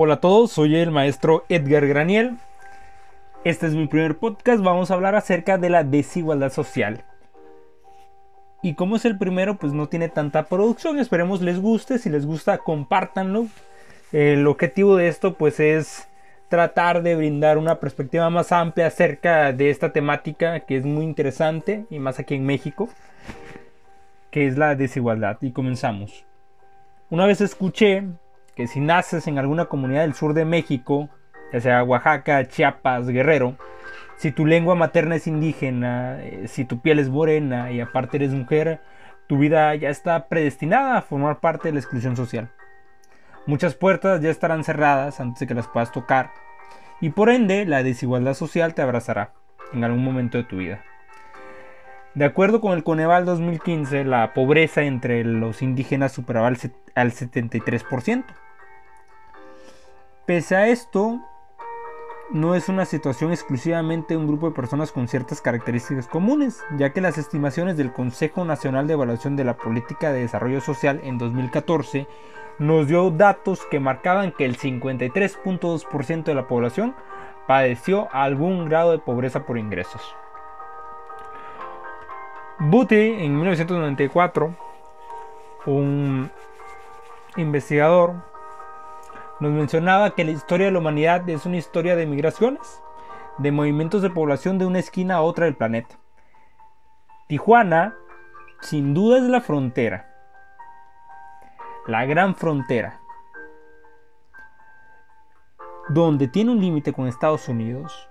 Hola a todos, soy el maestro Edgar Graniel. Este es mi primer podcast, vamos a hablar acerca de la desigualdad social. Y como es el primero, pues no tiene tanta producción, esperemos les guste, si les gusta compártanlo. El objetivo de esto pues es tratar de brindar una perspectiva más amplia acerca de esta temática que es muy interesante y más aquí en México, que es la desigualdad. Y comenzamos. Una vez escuché que si naces en alguna comunidad del sur de México, ya sea Oaxaca, Chiapas, Guerrero, si tu lengua materna es indígena, eh, si tu piel es morena y aparte eres mujer, tu vida ya está predestinada a formar parte de la exclusión social. Muchas puertas ya estarán cerradas antes de que las puedas tocar y por ende la desigualdad social te abrazará en algún momento de tu vida. De acuerdo con el Coneval 2015, la pobreza entre los indígenas superaba al 73%. Pese a esto, no es una situación exclusivamente de un grupo de personas con ciertas características comunes, ya que las estimaciones del Consejo Nacional de Evaluación de la Política de Desarrollo Social en 2014 nos dio datos que marcaban que el 53.2% de la población padeció algún grado de pobreza por ingresos. Booty en 1994, un investigador, nos mencionaba que la historia de la humanidad es una historia de migraciones, de movimientos de población de una esquina a otra del planeta. Tijuana, sin duda, es la frontera, la gran frontera, donde tiene un límite con Estados Unidos,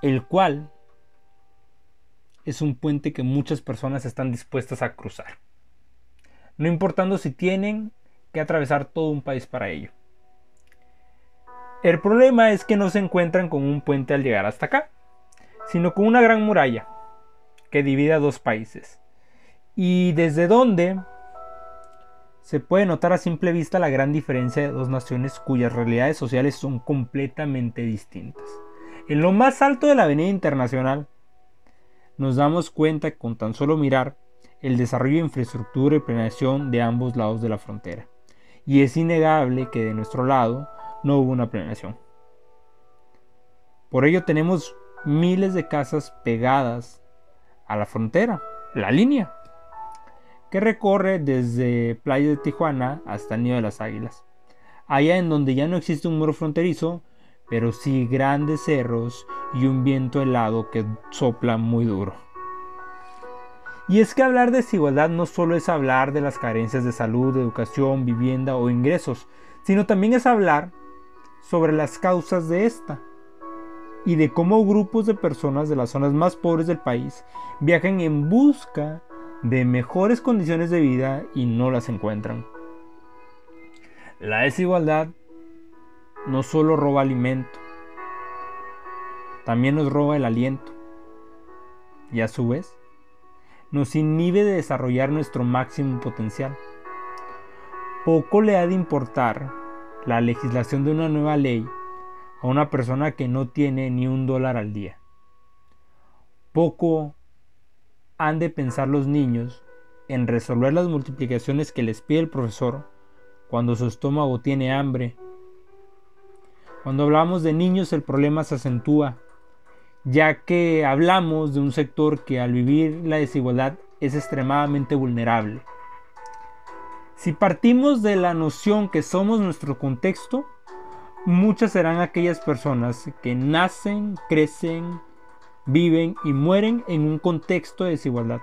el cual es un puente que muchas personas están dispuestas a cruzar, no importando si tienen que atravesar todo un país para ello. El problema es que no se encuentran con un puente al llegar hasta acá, sino con una gran muralla que divide a dos países. Y desde donde se puede notar a simple vista la gran diferencia de dos naciones cuyas realidades sociales son completamente distintas. En lo más alto de la Avenida Internacional nos damos cuenta con tan solo mirar el desarrollo de infraestructura y planeación de ambos lados de la frontera. Y es innegable que de nuestro lado no hubo una planeación. Por ello tenemos miles de casas pegadas a la frontera, la línea, que recorre desde Playa de Tijuana hasta el Nido de las Águilas. Allá en donde ya no existe un muro fronterizo, pero sí grandes cerros y un viento helado que sopla muy duro. Y es que hablar de desigualdad no solo es hablar de las carencias de salud, educación, vivienda o ingresos, sino también es hablar sobre las causas de esta y de cómo grupos de personas de las zonas más pobres del país viajan en busca de mejores condiciones de vida y no las encuentran. La desigualdad no solo roba alimento, también nos roba el aliento. Y a su vez, nos inhibe de desarrollar nuestro máximo potencial. Poco le ha de importar la legislación de una nueva ley a una persona que no tiene ni un dólar al día. Poco han de pensar los niños en resolver las multiplicaciones que les pide el profesor cuando su estómago tiene hambre cuando hablamos de niños el problema se acentúa, ya que hablamos de un sector que al vivir la desigualdad es extremadamente vulnerable. Si partimos de la noción que somos nuestro contexto, muchas serán aquellas personas que nacen, crecen, viven y mueren en un contexto de desigualdad.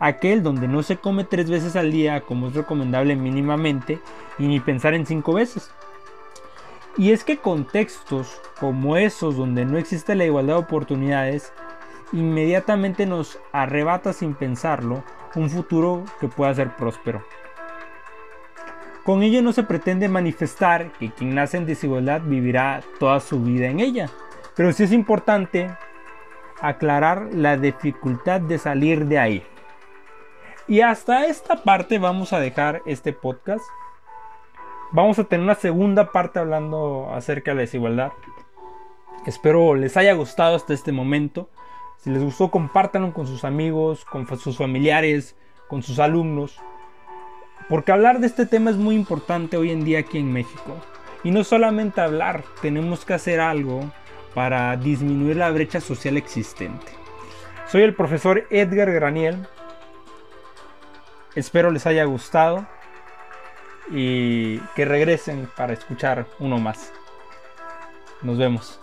Aquel donde no se come tres veces al día como es recomendable mínimamente y ni pensar en cinco veces. Y es que contextos como esos donde no existe la igualdad de oportunidades, inmediatamente nos arrebata sin pensarlo un futuro que pueda ser próspero. Con ello no se pretende manifestar que quien nace en desigualdad vivirá toda su vida en ella, pero sí es importante aclarar la dificultad de salir de ahí. Y hasta esta parte vamos a dejar este podcast. Vamos a tener una segunda parte hablando acerca de la desigualdad. Espero les haya gustado hasta este momento. Si les gustó, compártanlo con sus amigos, con sus familiares, con sus alumnos. Porque hablar de este tema es muy importante hoy en día aquí en México. Y no solamente hablar, tenemos que hacer algo para disminuir la brecha social existente. Soy el profesor Edgar Graniel. Espero les haya gustado y que regresen para escuchar uno más. Nos vemos.